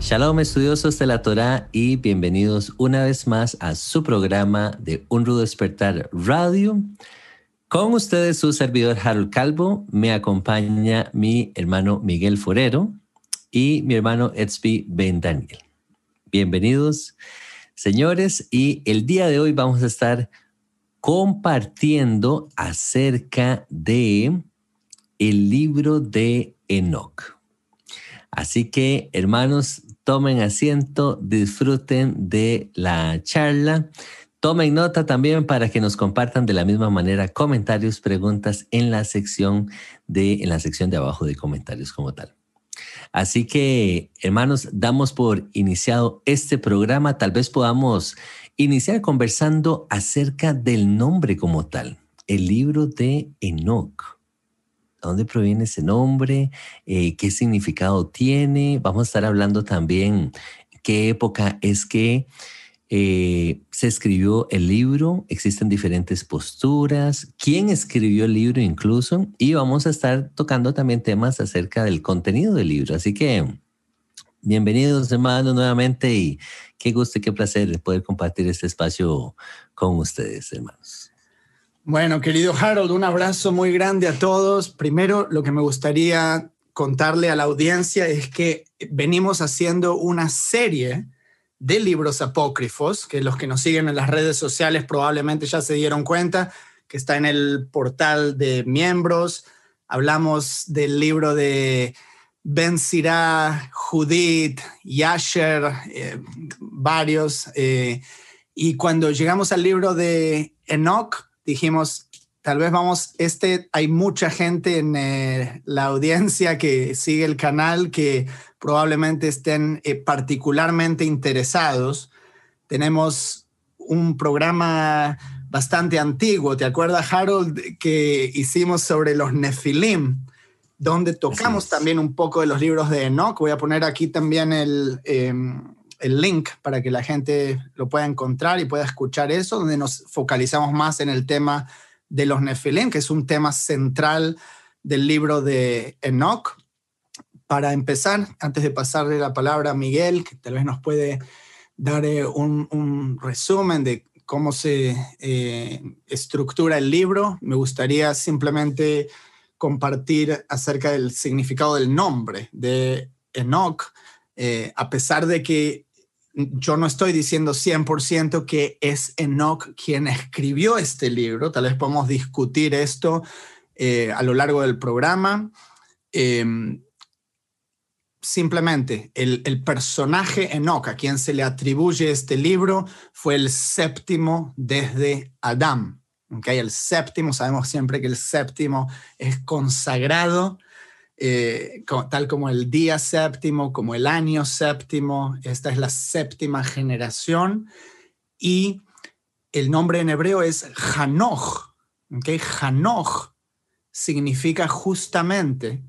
Shalom estudiosos de la Torah y bienvenidos una vez más a su programa de Un Rudo Despertar Radio. Con ustedes su servidor Harold Calvo, me acompaña mi hermano Miguel Forero y mi hermano Edsby Ben Daniel. Bienvenidos, señores, y el día de hoy vamos a estar compartiendo acerca de el libro de Enoch. Así que, hermanos, tomen asiento, disfruten de la charla. Tomen nota también para que nos compartan de la misma manera comentarios, preguntas en la sección de en la sección de abajo de comentarios como tal. Así que, hermanos, damos por iniciado este programa. Tal vez podamos iniciar conversando acerca del nombre como tal, el libro de Enoch dónde proviene ese nombre, eh, qué significado tiene. Vamos a estar hablando también qué época es que eh, se escribió el libro, existen diferentes posturas, quién escribió el libro incluso, y vamos a estar tocando también temas acerca del contenido del libro. Así que bienvenidos hermanos nuevamente y qué gusto y qué placer poder compartir este espacio con ustedes hermanos. Bueno, querido Harold, un abrazo muy grande a todos. Primero, lo que me gustaría contarle a la audiencia es que venimos haciendo una serie de libros apócrifos, que los que nos siguen en las redes sociales probablemente ya se dieron cuenta, que está en el portal de miembros. Hablamos del libro de Ben Sirah, Judith, Yasher, eh, varios. Eh, y cuando llegamos al libro de Enoch, dijimos, tal vez vamos, este, hay mucha gente en eh, la audiencia que sigue el canal que probablemente estén eh, particularmente interesados. Tenemos un programa bastante antiguo, ¿te acuerdas, Harold, que hicimos sobre los Nefilim? donde tocamos también un poco de los libros de Enoch. Voy a poner aquí también el, em, el link para que la gente lo pueda encontrar y pueda escuchar eso, donde nos focalizamos más en el tema de los Nefilim, que es un tema central del libro de Enoch. Para empezar, antes de pasarle la palabra a Miguel, que tal vez nos puede dar eh, un, resumen de cómo se eh, estructura el libro, me gustaría simplemente compartir acerca del significado del nombre de Enoch, eh, a pesar de que yo no estoy diciendo 100% que es Enoch quien escribió este libro, tal vez podemos discutir esto eh, a lo largo del programa. Em, simplemente, el, personaje Enoch, a quien se le atribuye este libro, fue el séptimo desde Adán. ¿okay? El séptimo, sabemos siempre que el séptimo es consagrado eh, tal como el día séptimo, como el año séptimo. Esta es la séptima generación. Y el nombre en hebreo es Hanoch. ¿okay? Hanoch significa justamente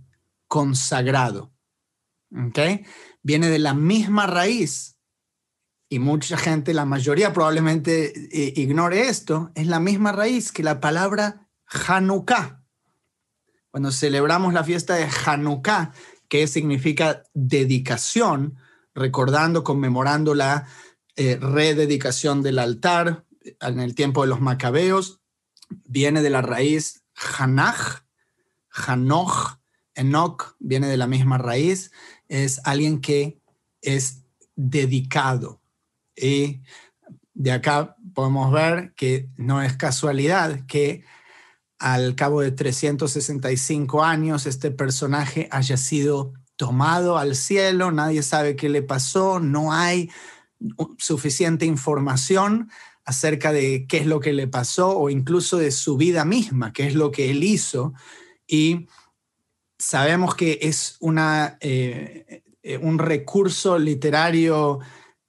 consagrado. ¿okay? Viene de la misma raíz. Y mucha gente, la mayoría probablemente eh, ignore esto, es la misma raíz que la palabra Hanukkah cuando celebramos la fiesta de Hanukkah, que significa dedicación, recordando, conmemorando la eh, rededicación del altar en el tiempo de los macabeos, viene de la raíz Hanach, Hanoch, Enoch, viene de la misma raíz, es alguien que es dedicado. Y de acá podemos ver que no es casualidad que al cabo de 365 años este personaje haya sido tomado al cielo, nadie sabe qué le pasó, no hay suficiente información acerca de qué es lo que le pasó o incluso de su vida misma, qué es lo que él hizo. Y sabemos que es una, eh, un recurso literario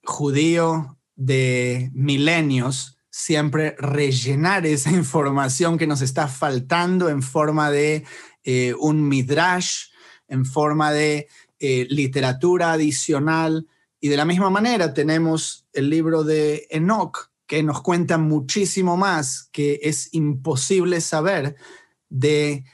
judío de milenios siempre rellenar esa información que nos está faltando en forma de eh, un midrash, en forma de eh, literatura adicional. Y de la misma manera tenemos el libro de Enoch, que nos cuenta muchísimo más que es imposible saber de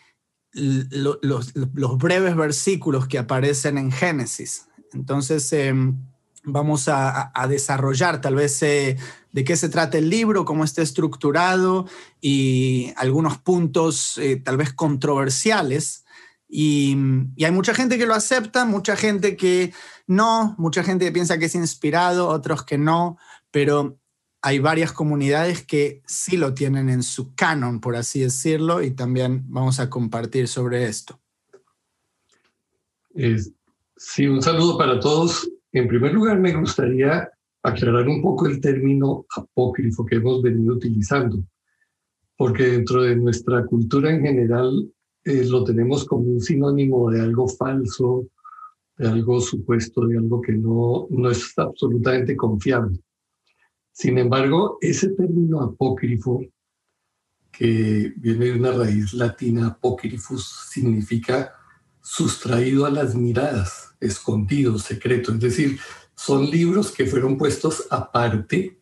los, breves versículos que aparecen en Génesis. Entonces, em, vamos a, desarrollar tal vez eh, de qué se trata el libro, cómo está estructurado y algunos puntos eh, tal vez controversiales y, hay mucha gente que lo acepta, mucha gente que no, mucha gente que piensa que es inspirado, otros que no, pero hay varias comunidades que sí lo tienen en su canon, por así decirlo, y también vamos a compartir sobre esto. sí, un saludo para todos. En primer lugar, me gustaría aclarar un poco el término apócrifo que hemos venido utilizando, porque dentro de nuestra cultura en general eh, lo tenemos como un sinónimo de algo falso, de algo supuesto, de algo que no, no es absolutamente confiable. Sin embargo, ese término apócrifo, que viene de una raíz latina, apócrifus, significa sustraído a las miradas, escondido, secreto. Es decir, son libros que fueron puestos aparte,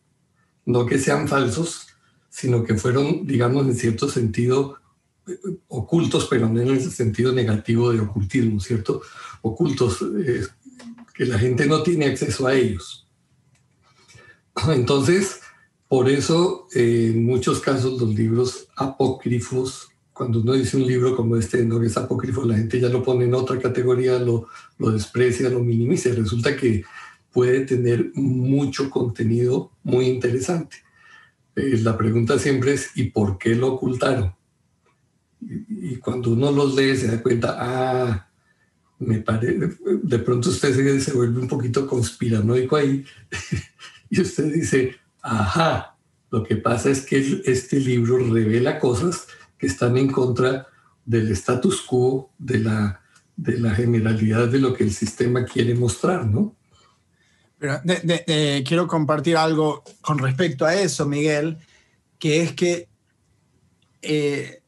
no que sean falsos, sino que fueron, digamos, en cierto sentido, ocultos, pero no en el sentido negativo de ocultismo, ¿cierto? Ocultos, eh, que la gente no tiene acceso a ellos. Entonces, por eso, eh, en muchos casos, los libros apócrifos, cuando uno dice un libro como este, no es apócrifo, la gente ya lo pone en otra categoría, lo, lo desprecia, lo minimiza. Resulta que puede tener mucho contenido muy interesante. Eh, la pregunta siempre es, ¿y por qué lo ocultaron? Y, cuando uno los lee se da cuenta, ah, me parece, de pronto usted se, se vuelve un poquito conspiranoico ahí y usted dice, ajá, lo que pasa es que este libro revela cosas que están en contra del status quo, de la, de la generalidad de lo que el sistema quiere mostrar, ¿no? Pero quiero compartir algo con respecto a eso, Miguel, que es que eh,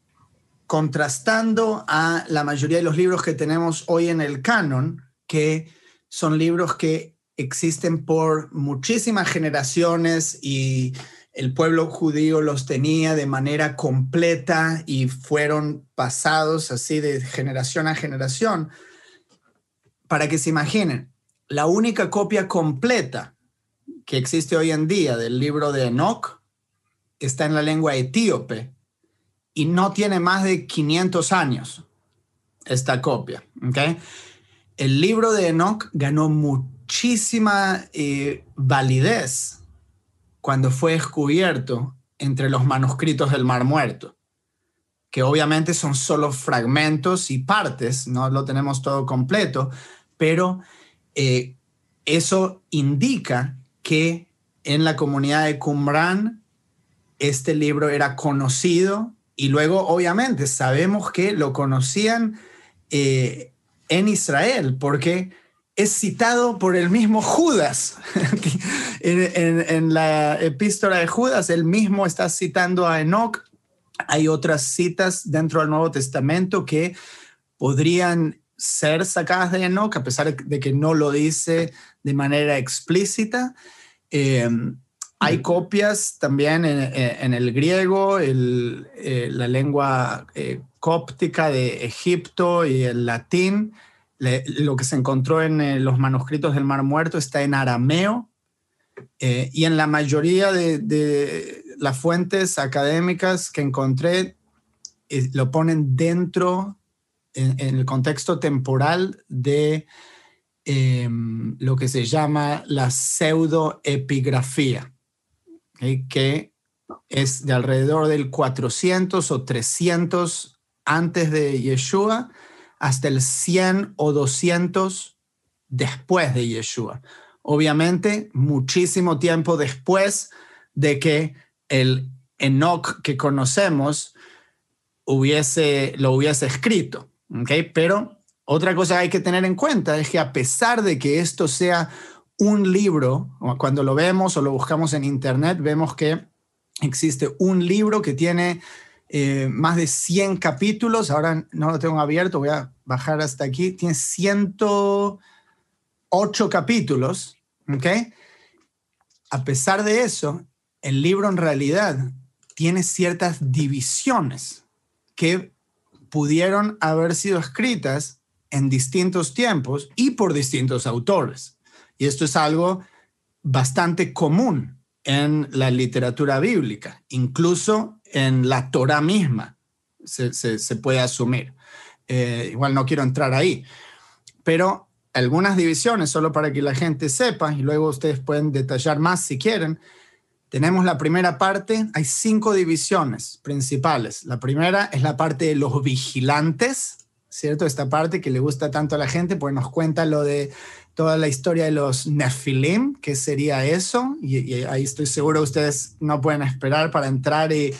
contrastando a la mayoría de los libros que tenemos hoy en el canon, que son libros que existen por muchísimas generaciones y el pueblo judío los tenía de manera completa y fueron pasados así de generación a generación. Para que se imaginen, la única copia completa que existe hoy en día del libro de Enoch está en la lengua etíope y no tiene más de 500 años esta copia. ¿okay? El libro de Enoch ganó muchísima eh, validez cuando fue descubierto entre los manuscritos del Mar Muerto, que obviamente son solo fragmentos y partes, no lo tenemos todo completo, pero eh, eso indica que en la comunidad de Qumran este libro era conocido y luego, obviamente, sabemos que lo conocían eh, en Israel, porque es citado por el mismo Judas. en, la epístola de Judas, él mismo está citando a Enoch. Hay otras citas dentro del Nuevo Testamento que podrían ser sacadas de Enoch, a pesar de que no lo dice de manera explícita. Eh, hay copias también en, el griego, eh, la lengua eh, cóptica de Egipto y el latín. lo que se encontró en eh, los manuscritos del Mar Muerto está en arameo. y en la mayoría de, las fuentes académicas que encontré, lo ponen dentro, en, el contexto temporal de em, lo que se llama la pseudoepigrafía que es de alrededor del 400 o 300 antes de Yeshua hasta el 100 o 200 después de Yeshua. Obviamente, muchísimo tiempo después de que el Enoch que conocemos hubiese, lo hubiese escrito. Pero otra cosa hay que tener en cuenta es que a pesar de que esto sea un libro, cuando lo vemos o lo buscamos en internet, vemos que existe un libro que tiene eh, más de 100 capítulos, ahora no lo tengo abierto, voy a bajar hasta aquí, tiene 108 capítulos, ¿ok? A pesar de eso, el libro en realidad tiene ciertas divisiones que pudieron haber sido escritas en distintos tiempos y por distintos autores. Y esto es algo bastante común en la literatura bíblica, incluso en la Torah misma se, puede asumir. Eh, igual no quiero entrar ahí, pero algunas divisiones, solo para que la gente sepa, y luego ustedes pueden detallar más si quieren. Tenemos la primera parte, hay cinco divisiones principales. La primera es la parte de los vigilantes, ¿cierto? Esta parte que le gusta tanto a la gente, pues nos cuenta lo de toda la historia de los Nephilim, que sería eso, y, ahí estoy seguro ustedes no pueden esperar para entrar y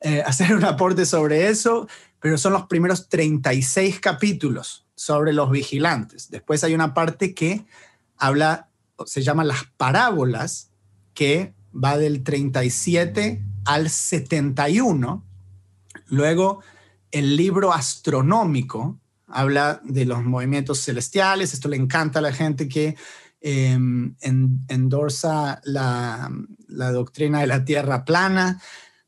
eh, hacer un aporte sobre eso, pero son los primeros 36 capítulos sobre los vigilantes. Después hay una parte que habla, se llama las parábolas, que va del 37 al 71. Luego el libro astronómico, habla de los movimientos celestiales, esto le encanta a la gente que em, endorsa la, doctrina de la Tierra plana,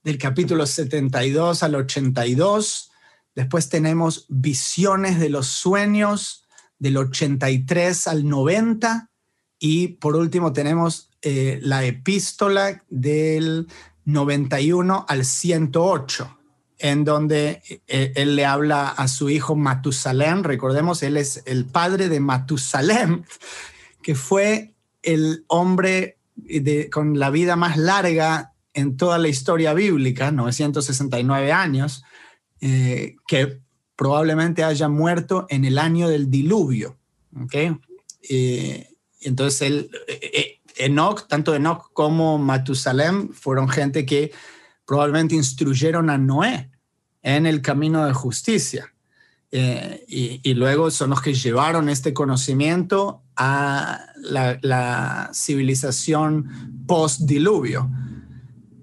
del capítulo 72 al 82. Después tenemos visiones de los sueños del 83 al 90. Y por último tenemos eh, la epístola del 91 al 108 en donde eh, él le habla a su hijo Matusalem. Recordemos, él es el padre de Matusalem, que fue el hombre con la vida más larga en toda la historia bíblica, 969 años, eh, que probablemente haya muerto en el año del diluvio. ¿okay? Entonces, él, Enoch, tanto Enoch como Matusalem fueron gente que probablemente instruyeron a Noé en el camino de justicia. Eh, y, luego son los que llevaron este conocimiento a la, civilización post-diluvio.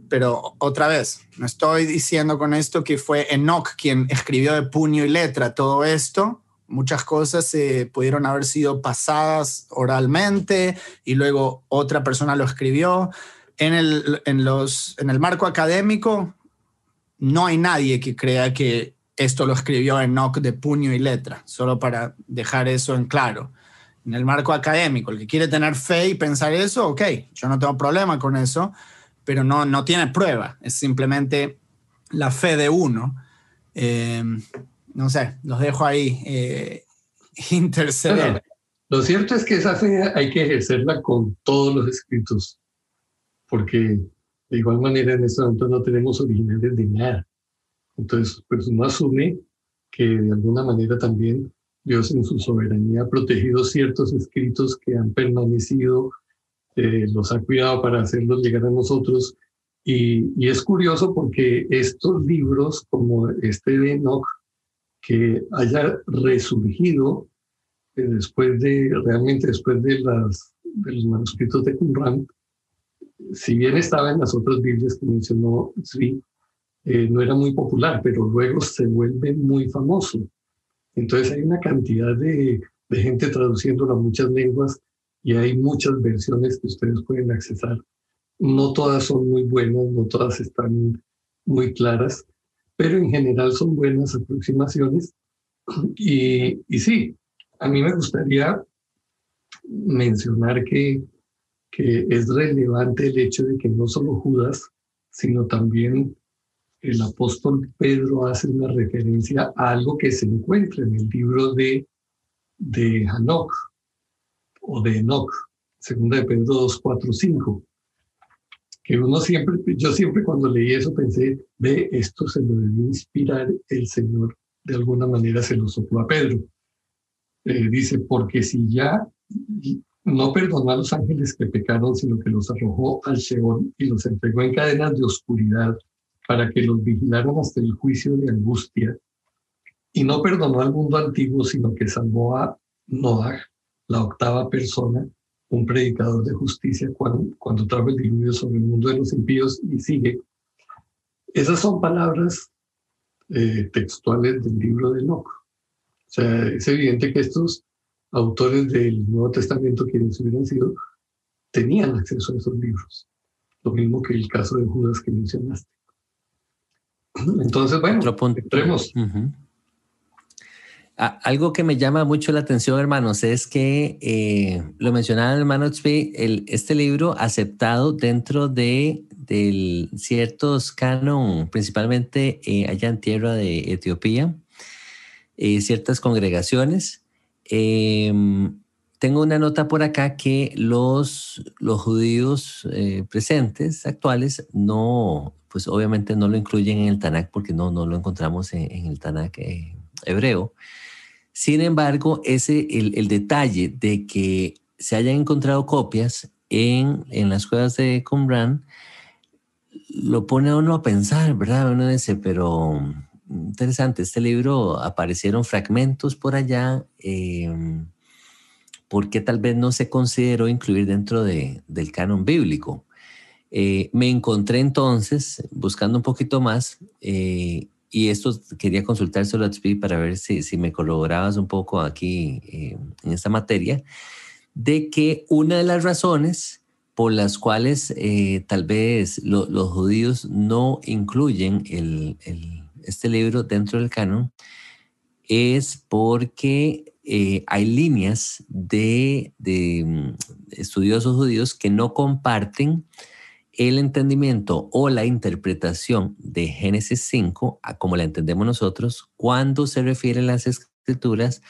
Pero otra vez, no estoy diciendo con esto que fue Enoch quien escribió de puño y letra todo esto. Muchas cosas se pudieron haber sido pasadas oralmente y luego otra persona lo escribió en el, en, los, en el marco académico no hay nadie que crea que esto lo escribió Enoch de puño y letra, solo para dejar eso en claro. En el marco académico, el que quiere tener fe y pensar eso, ok, yo no tengo problema con eso, pero no, no tiene prueba, es simplemente la fe de uno. Eh, no sé, los dejo ahí eh, interceder. lo cierto es que esa fe hay que ejercerla con todos los escritos porque de igual manera en este momento no tenemos originales de nada. Entonces, pues uno asume que de alguna manera también Dios en su soberanía ha protegido ciertos escritos que han permanecido, eh, los ha cuidado para hacerlos llegar a nosotros. Y, y, es curioso porque estos libros, como este de Enoch, que haya resurgido eh, después de, realmente después de, las, de los manuscritos de Qumran, si bien estaba en las otras Biblias que mencionó Sri, eh, no era muy popular, pero luego se vuelve muy famoso. Entonces hay una cantidad de, de gente traduciéndolo a muchas lenguas y hay muchas versiones que ustedes pueden accesar. No todas son muy buenas, no todas están muy claras, pero en general son buenas aproximaciones. Y, sí, a mí me gustaría mencionar que que es relevante el hecho de que no solo Judas, sino también el apóstol Pedro hace una referencia a algo que se encuentra en el libro de, de Hanok o de Enoch, segunda de Pedro 2, 4, 5. Que uno siempre, yo siempre cuando leí eso pensé, ve, esto se lo debe inspirar el Señor, de alguna manera se lo sopló a Pedro. Eh, dice, porque si ya no perdonó a los ángeles que pecaron, sino que los arrojó al Sheol y los entregó en cadenas de oscuridad para que los vigilaran hasta el juicio de angustia. Y no perdonó al mundo antiguo, sino que salvó a Noah, la octava persona, un predicador de justicia, cuando, cuando trajo el diluvio sobre el mundo de los impíos y sigue. esas son palabras eh, textuales del libro de Enoch. O sea, es evidente que estos autores del Nuevo Testamento, quienes hubieran sido, tenían acceso a esos libros. Lo mismo que el caso de Judas que mencionaste. Entonces, bueno, entremos. Algo que me llama mucho la atención, hermanos, es que eh, lo mencionaba el hermano este libro aceptado dentro de ciertos canon, principalmente eh, allá en tierra de Etiopía, eh, ciertas congregaciones. Em, tengo una nota por acá que los, los judíos presentes, actuales, no, pues obviamente no lo incluyen en el Tanakh porque no, no lo encontramos en, en el Tanakh hebreo. Sin embargo, ese, el, detalle de que se hayan encontrado copias en, en las cuevas de Qumran lo pone a uno a pensar, ¿verdad? Uno dice, pero interesante, este libro aparecieron fragmentos por allá, eh, ¿por qué tal vez no se consideró incluir dentro de, del canon bíblico? Eh, me encontré entonces, buscando un poquito más, eh, y esto quería consultárselo a Tzvi para ver si, si me colaborabas un poco aquí eh, en esta materia, de que una de las razones por las cuales eh, tal vez los judíos no incluyen el, este libro dentro del canon es porque eh, hay líneas de, de, mm, estudiosos judíos que no comparten el entendimiento o la interpretación de Génesis 5, como la entendemos nosotros, cuando se refieren las escrituras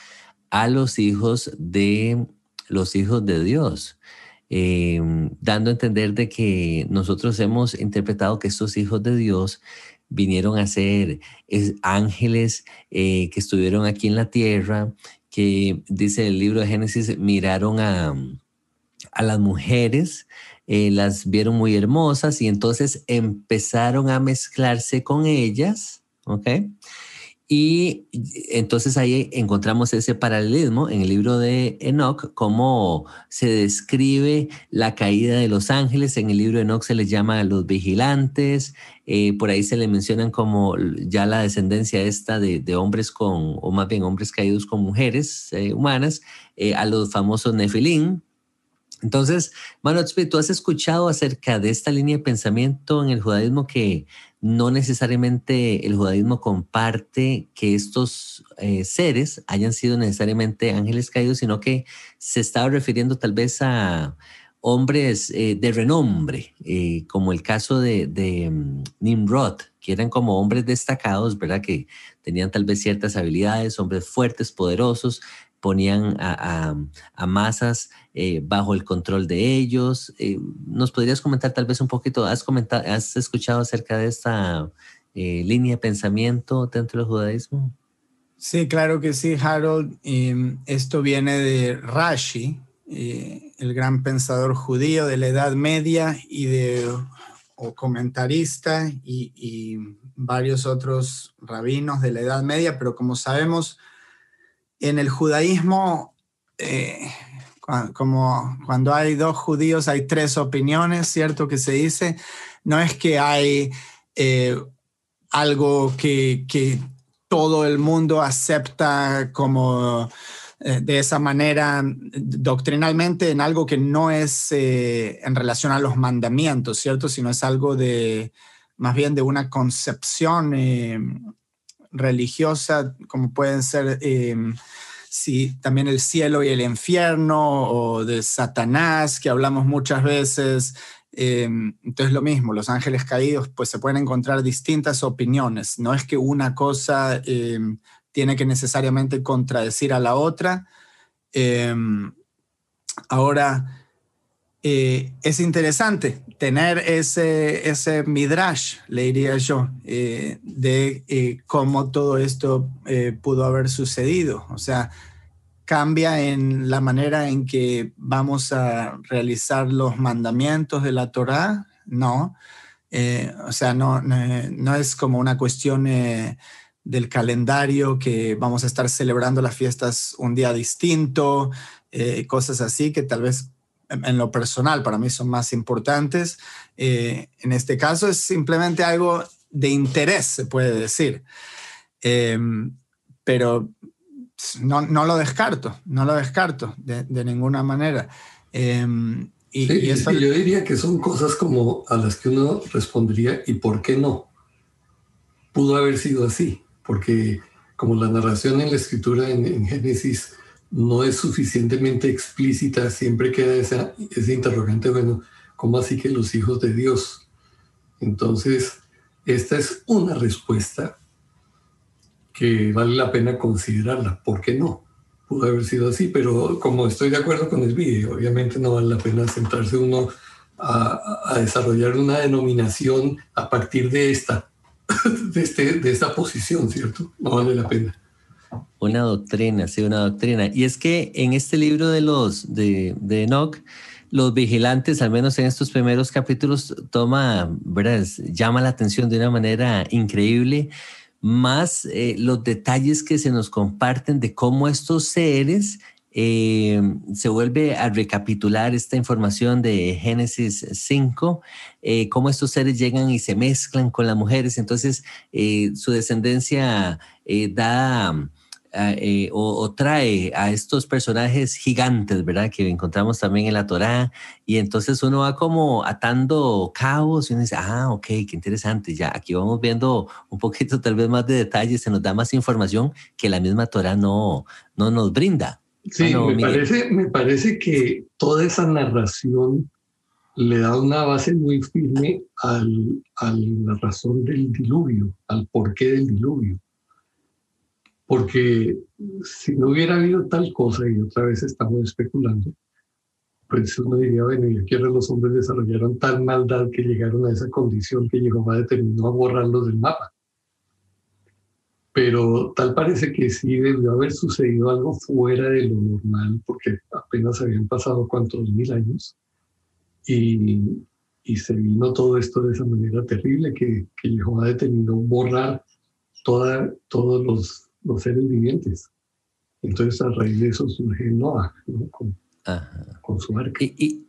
a los hijos de los hijos de Dios, em, dando a entender de que nosotros hemos interpretado que estos hijos de Dios vinieron a ser ángeles eh, que estuvieron aquí en la tierra, que dice el libro de Génesis, miraron a, a las mujeres eh, las vieron muy hermosas y entonces empezaron a mezclarse con ellas, ¿ok? Y entonces ahí encontramos ese paralelismo en el libro de Enoch, cómo se describe la caída de los ángeles. En el libro de Enoch se les llama los vigilantes, eh, por ahí se le mencionan como ya la descendencia esta de, hombres con, o más bien hombres caídos con mujeres eh, humanas, a los famosos Nefilín, entonces, Manuel, ¿tú has escuchado acerca de esta línea de pensamiento en el judaísmo que no necesariamente el judaísmo comparte que estos eh, seres hayan sido necesariamente ángeles caídos, sino que se estaba refiriendo tal vez a hombres eh, de renombre, eh, como el caso de, mm, Nimrod, que eran como hombres destacados, ¿verdad? Que tenían tal vez ciertas habilidades, hombres fuertes, poderosos, ponían a, masas eh, bajo el control de ellos. Eh, ¿Nos podrías comentar tal vez un poquito, has, comentado, has escuchado acerca de esta eh, línea de pensamiento dentro del judaísmo? Sí, claro que sí, Harold. esto viene de Rashi, el gran pensador judío de la Edad Media y de o comentarista y varios otros rabinos de la Edad Media, pero como sabemos, en el judaísmo, eh, como cuando hay dos judíos hay tres opiniones, ¿cierto? Que se dice, no es que hay eh, algo que, todo el mundo acepta como eh, de esa manera doctrinalmente en algo que no es en relación a los mandamientos, ¿cierto? Sino es algo de más bien de una concepción religiosa, como pueden ser em, si también el cielo y el infierno, o de Satanás, que hablamos muchas veces. Em, entonces lo mismo, los ángeles caídos, pues se pueden encontrar distintas opiniones. No es que una cosa em, tiene que necesariamente contradecir a la otra. ahora, eh, es interesante tener ese, ese midrash, le diría yo, eh, de eh, cómo todo esto pudo haber sucedido. O sea, cambia en la manera en que vamos a realizar los mandamientos de la Torá, no. o sea, no, no, es como una cuestión del calendario que vamos a estar celebrando las fiestas un día distinto, cosas así que tal vez en lo personal para mí son más importantes. Eh, en este caso es simplemente algo de interés, se puede decir. Em, pero no, no, lo descarto, no lo descarto de, ninguna manera. Em, y, yo diría que son cosas como a las que uno respondería, ¿y por qué no? Pudo haber sido así, porque como la narración en la escritura en, Génesis no es suficientemente explícita, siempre queda esa, ese interrogante, bueno, ¿cómo así que los hijos de Dios? Entonces, esta es una respuesta que vale la pena considerarla. ¿Por qué no? Pudo haber sido así, pero como estoy de acuerdo con el vídeo, obviamente no vale la pena sentarse uno a, a, desarrollar una denominación a partir de esta, de, este, de esta posición, ¿cierto? No vale la pena. Una doctrina, sí, una doctrina. Y es que en este libro de los de, de Enoch, los vigilantes, al menos en estos primeros capítulos, toma, ¿verdad? llama la atención de una manera increíble más eh, los detalles que se nos comparten de cómo estos seres eh, se vuelve a recapitular esta información de Génesis 5, eh, cómo estos seres llegan y se mezclan con las mujeres, entonces su descendencia da eh, o, trae a estos personajes gigantes, ¿verdad? Que encontramos también en la Torá. Y entonces uno va como atando cabos y uno dice, ah, ok, qué interesante. Ya aquí vamos viendo un poquito tal vez más de detalles, se nos da más información que la misma Torá no, no nos brinda. Sí, me, parece, me parece que toda esa narración le da una base muy firme al, a la razón del diluvio, al porqué del diluvio porque si no hubiera habido tal cosa, y otra vez estamos especulando, pues uno diría, bueno, ¿y aquí los hombres desarrollaron tal maldad que llegaron a esa condición que Jehová determinó a borrarlos del mapa? Pero tal parece que sí debió haber sucedido algo fuera de lo normal, porque apenas habían pasado cuántos mil años, y, y se vino todo esto de esa manera terrible que, que Jehová determinó borrar toda, todos los los seres vivientes. Entonces, a raíz de eso surge Noah, con, su arca. Y,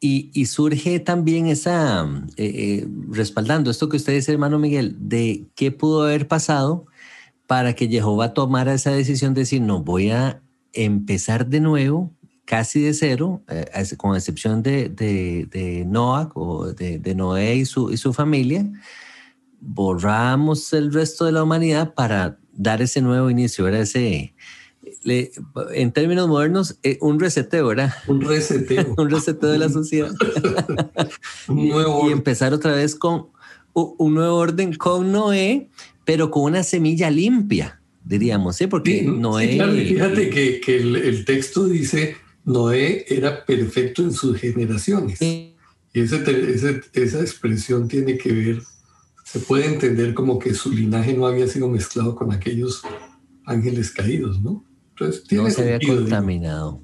y, y, surge también esa, eh, eh, respaldando esto que usted dice, hermano Miguel, de qué pudo haber pasado para que Jehová tomara esa decisión de decir, no, voy a empezar de nuevo, casi de cero, eh, con excepción de, de, de Noah o de, de Noé y su, y su familia, borramos el resto de la humanidad para dar ese nuevo inicio, ¿verdad? Ese, en términos modernos, eh, un reseteo, ¿verdad? Un reseteo. un reseteo de la sociedad. un nuevo y, empezar otra vez con un nuevo orden con Noé, pero con una semilla limpia, diríamos, ¿sí? Porque Noé... claro, fíjate que, que el, texto dice, Noé era perfecto en sus generaciones. Y ese, esa expresión tiene que ver se puede entender como que su linaje no había sido mezclado con aquellos ángeles caídos, ¿no? Entonces, tiene no se había contaminado.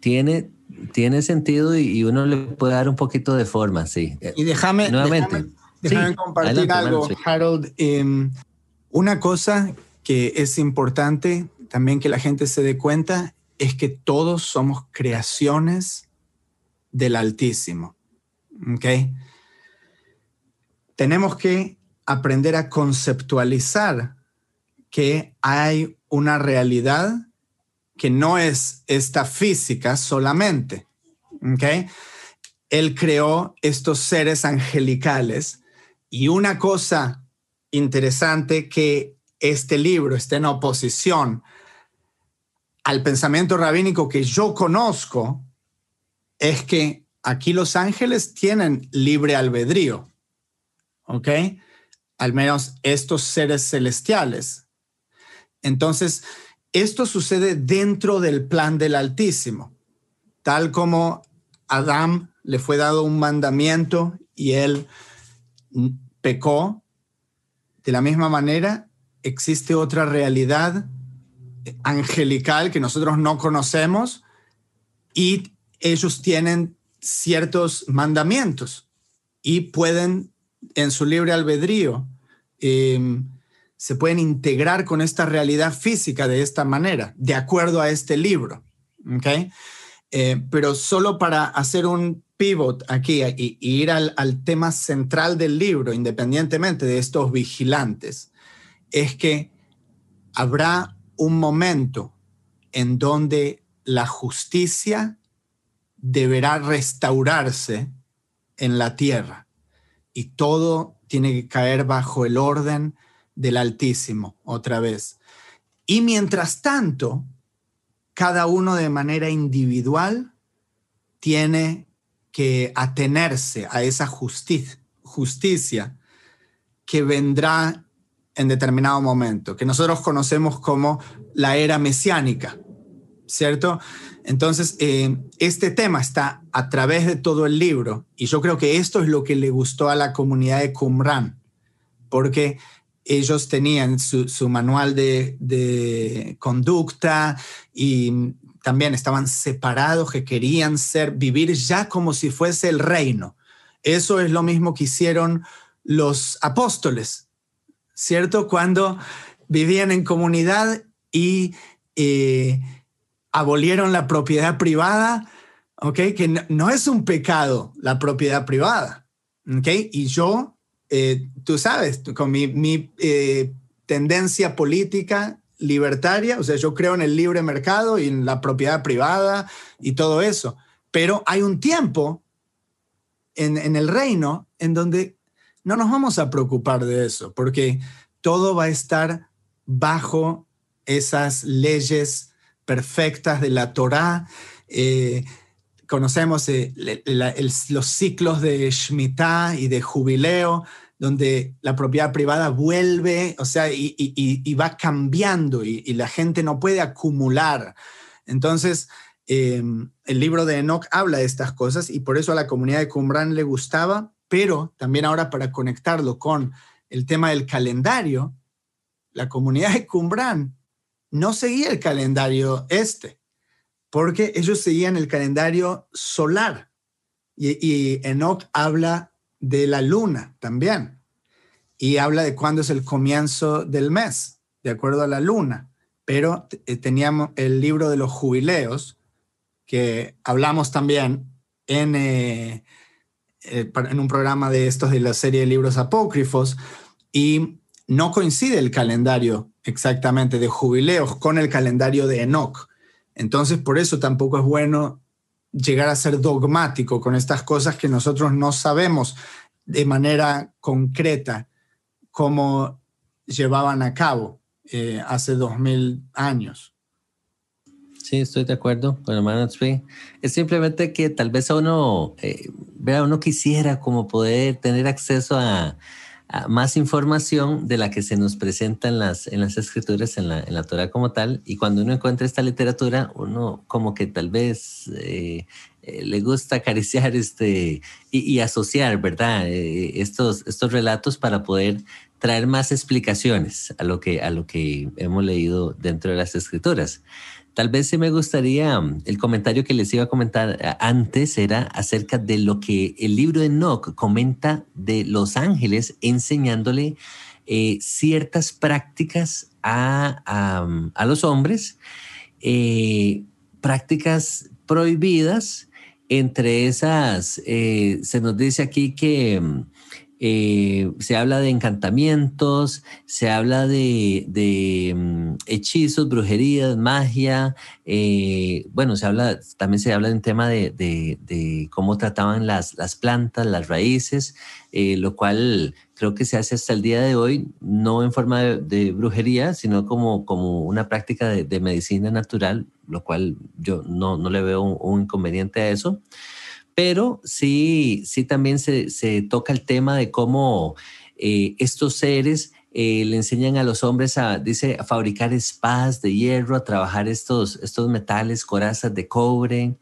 Tiene, tiene sentido y, uno le puede dar un poquito de forma, sí. Y déjame, Nuevamente. déjame, compartir algo, Harold. Em, una cosa que es importante también que la gente se dé cuenta es que todos somos creaciones del Altísimo. ¿Ok? Tenemos que aprender a conceptualizar que hay una realidad que no es esta física solamente. ¿okay? Él creó estos seres angelicales y una cosa interesante que este libro está en oposición al pensamiento rabínico que yo conozco es que aquí los ángeles tienen libre albedrío. ¿Ok? Al menos estos seres celestiales. Entonces, esto sucede dentro del plan del Altísimo, tal como Adán le fue dado un mandamiento y él pecó. De la misma manera, existe otra realidad angelical que nosotros no conocemos y ellos tienen ciertos mandamientos y pueden en su libre albedrío em, se pueden integrar con esta realidad física de esta manera, de acuerdo a este libro. Eh, pero solo para hacer un pivot aquí y, ir al, tema central del libro, independientemente de estos vigilantes, es que habrá un momento en donde la justicia deberá restaurarse en la tierra y todo tiene que caer bajo el orden del Altísimo otra vez. Y mientras tanto, cada uno de manera individual tiene que atenerse a esa justicia, justicia que vendrá en determinado momento, que nosotros conocemos como la era mesiánica, ¿cierto? Entonces, eh, este tema está a través de todo el libro y yo creo que esto es lo que le gustó a la comunidad de Qumran, porque ellos tenían su, manual de, conducta y también estaban separados, que querían ser, vivir ya como si fuese el reino. Eso es lo mismo que hicieron los apóstoles, ¿cierto? Cuando vivían en comunidad y eh, abolieron la propiedad privada, ¿ok? Que no, es un pecado la propiedad privada, ¿ok? Y yo, eh, tú sabes, con mi, eh, tendencia política libertaria, o sea, yo creo en el libre mercado y en la propiedad privada y todo eso, pero hay un tiempo en, en el reino en donde no nos vamos a preocupar de eso, porque todo va a estar bajo esas leyes perfectas de la Torá. Eh, conocemos eh, los ciclos de Shemitah y de jubileo, donde la propiedad privada vuelve, o sea, y, va cambiando y, la gente no puede acumular. Entonces, em, el libro de Enoch habla de estas cosas y por eso a la comunidad de Qumran le gustaba, pero también ahora para conectarlo con el tema del calendario, la comunidad de Qumran no seguía el calendario este, porque ellos seguían el calendario solar. Y, y Enoch habla de la luna también. Y habla de cuándo es el comienzo del mes, de acuerdo a la luna. Pero eh, teníamos el libro de los jubileos, que hablamos también eh, eh, en un programa de estos de la serie de libros apócrifos. Y no coincide el calendario exactamente de jubileos con el calendario de Enoch. Entonces, por eso tampoco es bueno llegar a ser dogmático con estas cosas que nosotros no sabemos de manera concreta cómo llevaban a cabo eh, hace dos mil años. Sí, estoy de acuerdo con hermano Es simplemente que tal vez a uno, eh, vea, uno quisiera como poder tener acceso a, más información de la que se nos presenta en las, en las escrituras, en la, en la Torah como tal, y cuando uno encuentra esta literatura, uno como que tal vez eh, eh, le gusta acariciar este, y, asociar, ¿verdad? Eh, estos, estos relatos para poder traer más explicaciones a lo que, a lo que hemos leído dentro de las escrituras. Tal vez sí me gustaría, mm, el comentario que les iba a comentar eh, antes era acerca de lo que el libro de Enoch comenta de los ángeles enseñándole eh, ciertas prácticas a, mm, los hombres, eh, prácticas prohibidas. Entre esas, se nos dice aquí que mm, eh, se habla de encantamientos, se habla de, mm, hechizos, brujerías, magia. Eh, bueno, se habla, también se habla de un tema de, cómo trataban las, las, plantas, las raíces, eh, lo cual creo que se hace hasta el día de hoy, no en forma de, brujería, sino como, como una práctica de, medicina natural, lo cual yo no, le veo un inconveniente a eso pero sí, sí también se, toca el tema de cómo eh, estos seres eh, le enseñan a los hombres a, dice, a fabricar espadas de hierro, a trabajar estos, estos metales, corazas de cobre,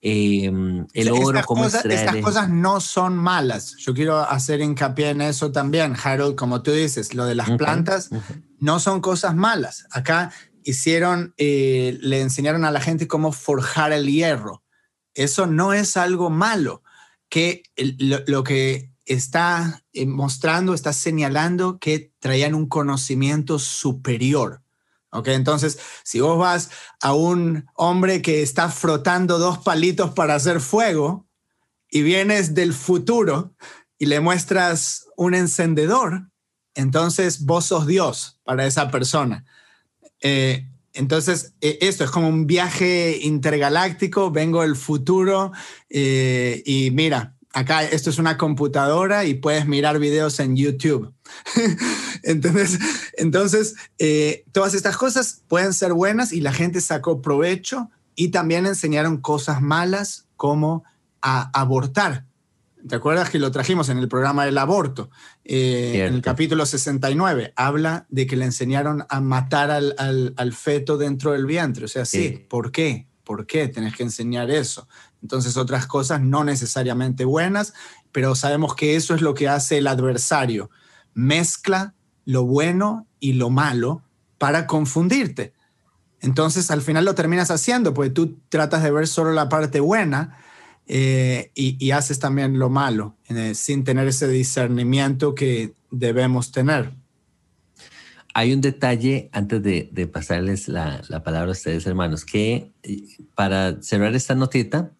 em, el oro, cómo Estas cosas no son malas. Yo quiero hacer hincapié en eso también, Harold, como tú dices, lo de las plantas no son cosas malas. Acá hicieron, eh, le enseñaron a la gente cómo forjar el hierro eso no es algo malo, que lo, que está eh, mostrando, está señalando que traían un conocimiento superior. ¿Ok? Entonces, si vos vas a un hombre que está frotando dos palitos para hacer fuego, y vienes del futuro y le muestras un encendedor, entonces vos sos Dios para esa persona. Eh, entonces, e, esto es como un viaje intergaláctico, vengo del futuro eh, y mira, acá esto es una computadora y puedes mirar videos en YouTube. entonces, entonces eh, todas estas cosas pueden ser buenas y la gente sacó provecho y también enseñaron cosas malas como a abortar. ¿Te acuerdas que lo trajimos en el programa del aborto? Eh, en el capítulo 69 habla de que le enseñaron a matar al, feto dentro del vientre. O sea, sí, ¿por qué? ¿Por qué tenés que enseñar eso? Entonces otras cosas no necesariamente buenas, pero sabemos que eso es lo que hace el adversario. Mezcla lo bueno y lo malo para confundirte. Entonces al final lo terminas haciendo, porque tú tratas de ver solo la parte buena eh, y, haces también lo malo, eh, sin tener ese discernimiento que debemos tener. Hay un detalle antes de, pasarles la, palabra a ustedes, hermanos, que eh, para cerrar esta notita,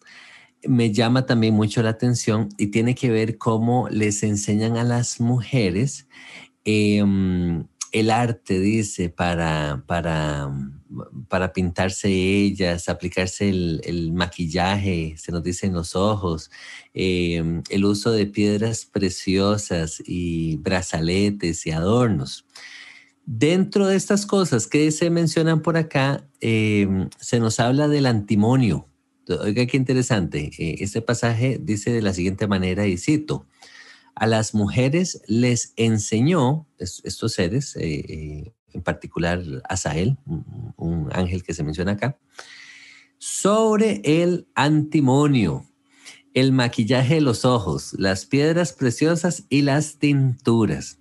me llama también mucho la atención y tiene que ver cómo les enseñan a las mujeres em, el arte, dice, para, para, para pintarse ellas, aplicarse el, maquillaje, se nos dice en los ojos, em, el uso de piedras preciosas y brazaletes y adornos. Dentro de estas cosas que se mencionan por acá, em, se nos habla del antimonio. Oiga, qué interesante. Eh, este pasaje dice de la siguiente manera, y cito, a las mujeres les enseñó, estos seres, eh, eh, en particular Asael, un, un ángel que se menciona acá, sobre el antimonio, el maquillaje de los ojos, las piedras preciosas y las tinturas.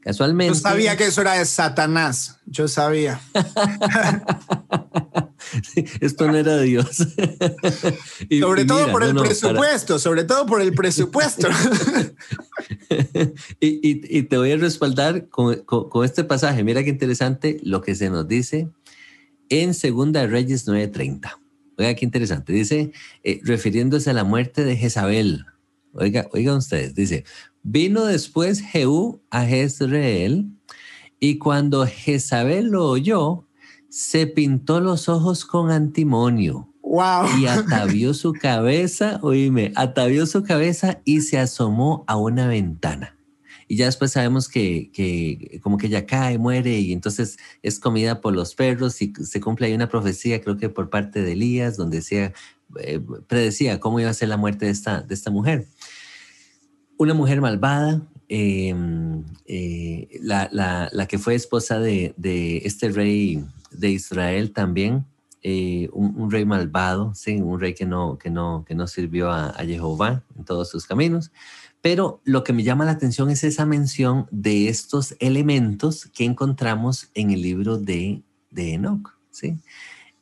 Casualmente. Yo sabía que eso era de Satanás. Yo sabía. esto no era Dios. sobre todo por el presupuesto, sobre todo por el presupuesto. y, te voy a respaldar con, este pasaje. Mira qué interesante lo que se nos dice en Segunda Reyes 9:30. Oiga qué interesante. Dice, eh, refiriéndose a la muerte de Jezabel. Oiga, oigan ustedes, dice, Vino después Jehú a Jezreel, y cuando Jezabel lo oyó, se pintó los ojos con antimonio. Wow. Y atavió su cabeza, oíme, atavió su cabeza y se asomó a una ventana. Y ya después sabemos que, que, como que ella cae, muere y entonces es comida por los perros y se cumple ahí una profecía, creo que por parte de Elías, donde decía, eh, predecía cómo iba a ser la muerte de esta, de esta mujer una mujer malvada, em, eh, la, que fue esposa de, este rey de Israel también, eh, un, rey malvado, sí, un rey que no, que no, que no sirvió a, Jehová en todos sus caminos. Pero lo que me llama la atención es esa mención de estos elementos que encontramos en el libro de, de Enoch, ¿sí?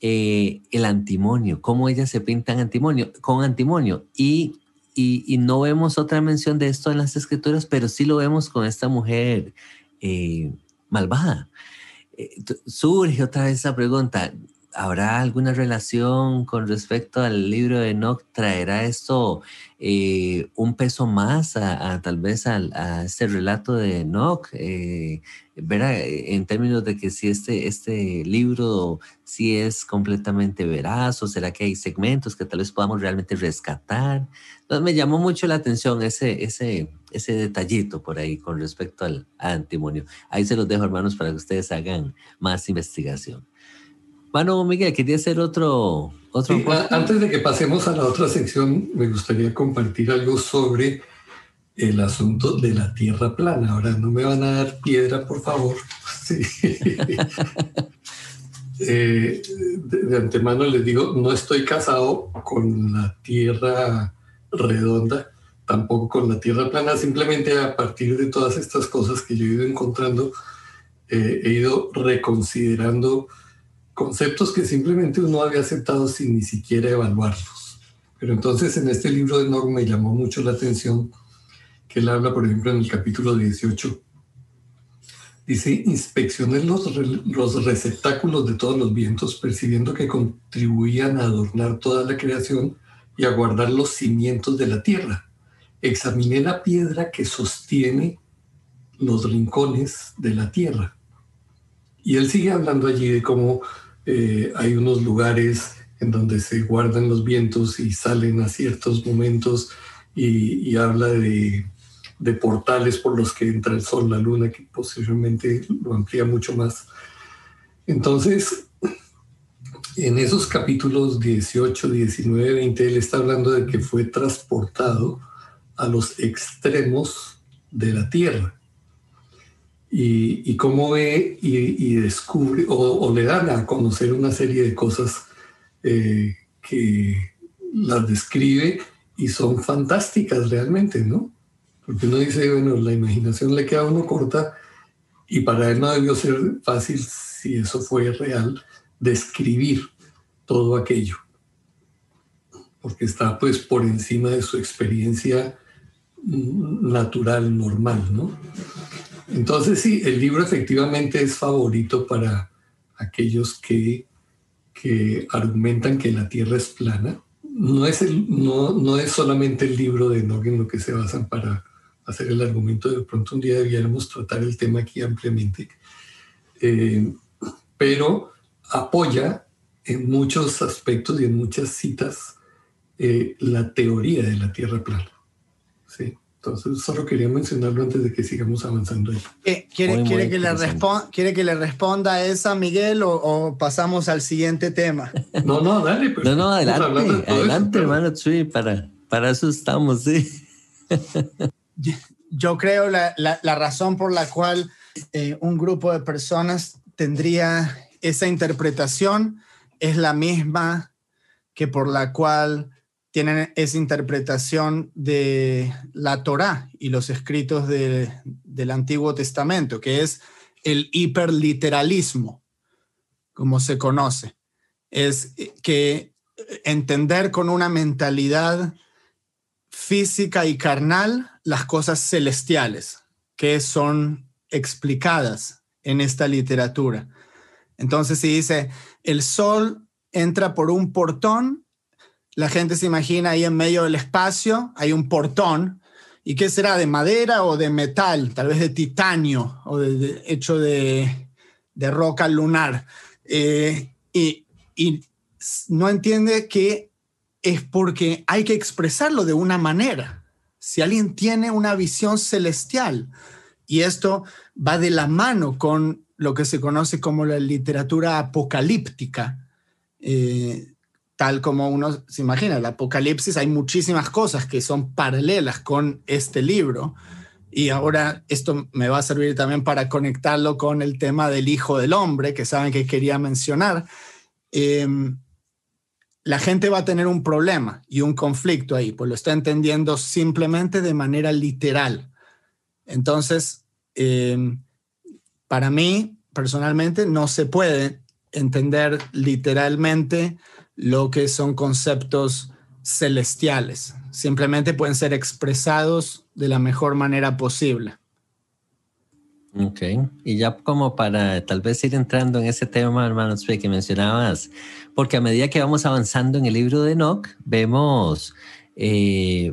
Eh, el antimonio, cómo ellas se pintan antimonio, con antimonio. Y y, no vemos otra mención de esto en las escrituras, pero sí lo vemos con esta mujer eh, malvada. Eh, surge otra vez esa pregunta, ¿habrá alguna relación con respecto al libro de Enoch? ¿Traerá esto eh, un peso más a, tal vez a, este relato de Enoch? verá, en términos de que si este, este libro si es completamente veraz o será que hay segmentos que tal vez podamos realmente rescatar. Entonces me llamó mucho la atención ese, ese, ese detallito por ahí con respecto al, antimonio. Ahí se los dejo hermanos para que ustedes hagan más investigación. Bueno, Miguel, quería hacer otro... otro antes de que pasemos a la otra sección, me gustaría compartir algo sobre el asunto de la tierra plana. Ahora no me van a dar piedra, por favor. Eh, de, antemano les digo, no estoy casado con la tierra redonda, tampoco con la tierra plana, simplemente a partir de todas estas cosas que yo he ido encontrando, eh, he ido reconsiderando conceptos que simplemente uno había aceptado sin ni siquiera evaluarlos. Pero entonces en este libro de Norm me llamó mucho la atención que él habla, por ejemplo, en el capítulo 18. Dice, inspeccioné los, los receptáculos de todos los vientos, percibiendo que contribuían a adornar toda la creación y a guardar los cimientos de la tierra. Examiné la piedra que sostiene los rincones de la tierra. Y él sigue hablando allí de cómo eh, hay unos lugares en donde se guardan los vientos y salen a ciertos momentos y, habla de, de, portales por los que entra el sol, la luna, que posiblemente lo amplía mucho más. Entonces, en esos capítulos 18, 19, 20, él está hablando de que fue transportado a los extremos de la tierra. Y, cómo ve y, descubre o, le dan a conocer una serie de cosas eh, que las describe y son fantásticas realmente, ¿no? Porque uno dice, bueno, la imaginación le queda a uno corta y para él no debió ser fácil, si eso fue real, describir todo aquello. Porque está pues por encima de su experiencia natural, normal, ¿no? Entonces sí, el libro efectivamente es favorito para aquellos que, que argumentan que la Tierra es plana. No es, el, no, no es solamente el libro de Enoch en lo que se basan para hacer el argumento. De pronto un día debiéramos tratar el tema aquí ampliamente. Eh, pero apoya en muchos aspectos y en muchas citas eh, la teoría de la Tierra plana. Entonces, solo quería mencionarlo antes de que sigamos avanzando. ¿Quiere, quiere, que le ¿Quiere que le responda a esa, Miguel, o, pasamos al siguiente tema? No, no, dale. Pues, no, no, adelante, adelante, hermano Chuy, para, para eso estamos, sí. Yo creo la, la, la razón por la cual eh, un grupo de personas tendría esa interpretación es la misma que por la cual tienen esa interpretación de la Torá y los escritos del Antiguo Testamento, que es el hiperliteralismo, como se conoce. Es que entender con una mentalidad física y carnal las cosas celestiales que son explicadas en esta literatura. Entonces, si dice, el sol entra por un portón la gente se imagina ahí en medio del espacio, hay un portón. ¿Y qué será? ¿De madera o de metal? Tal vez de titanio o de, hecho de, roca lunar. Eh, y, y no entiende que es porque hay que expresarlo de una manera. Si alguien tiene una visión celestial, y esto va de la mano con lo que se conoce como la literatura apocalíptica, eh, tal como uno se imagina. El Apocalipsis hay muchísimas cosas que son paralelas con este libro. Y ahora esto me va a servir también para conectarlo con el tema del Hijo del Hombre, que saben que quería mencionar. Em, la gente va a tener un problema y un conflicto ahí, pues lo está entendiendo simplemente de manera literal. Entonces, em, para mí, personalmente, no se puede entender literalmente lo que son conceptos celestiales. Simplemente pueden ser expresados de la mejor manera posible. Ok, y ya como para tal vez ir entrando en ese tema, hermanos, que mencionabas, porque a medida que vamos avanzando en el libro de Enoch, vemos eh,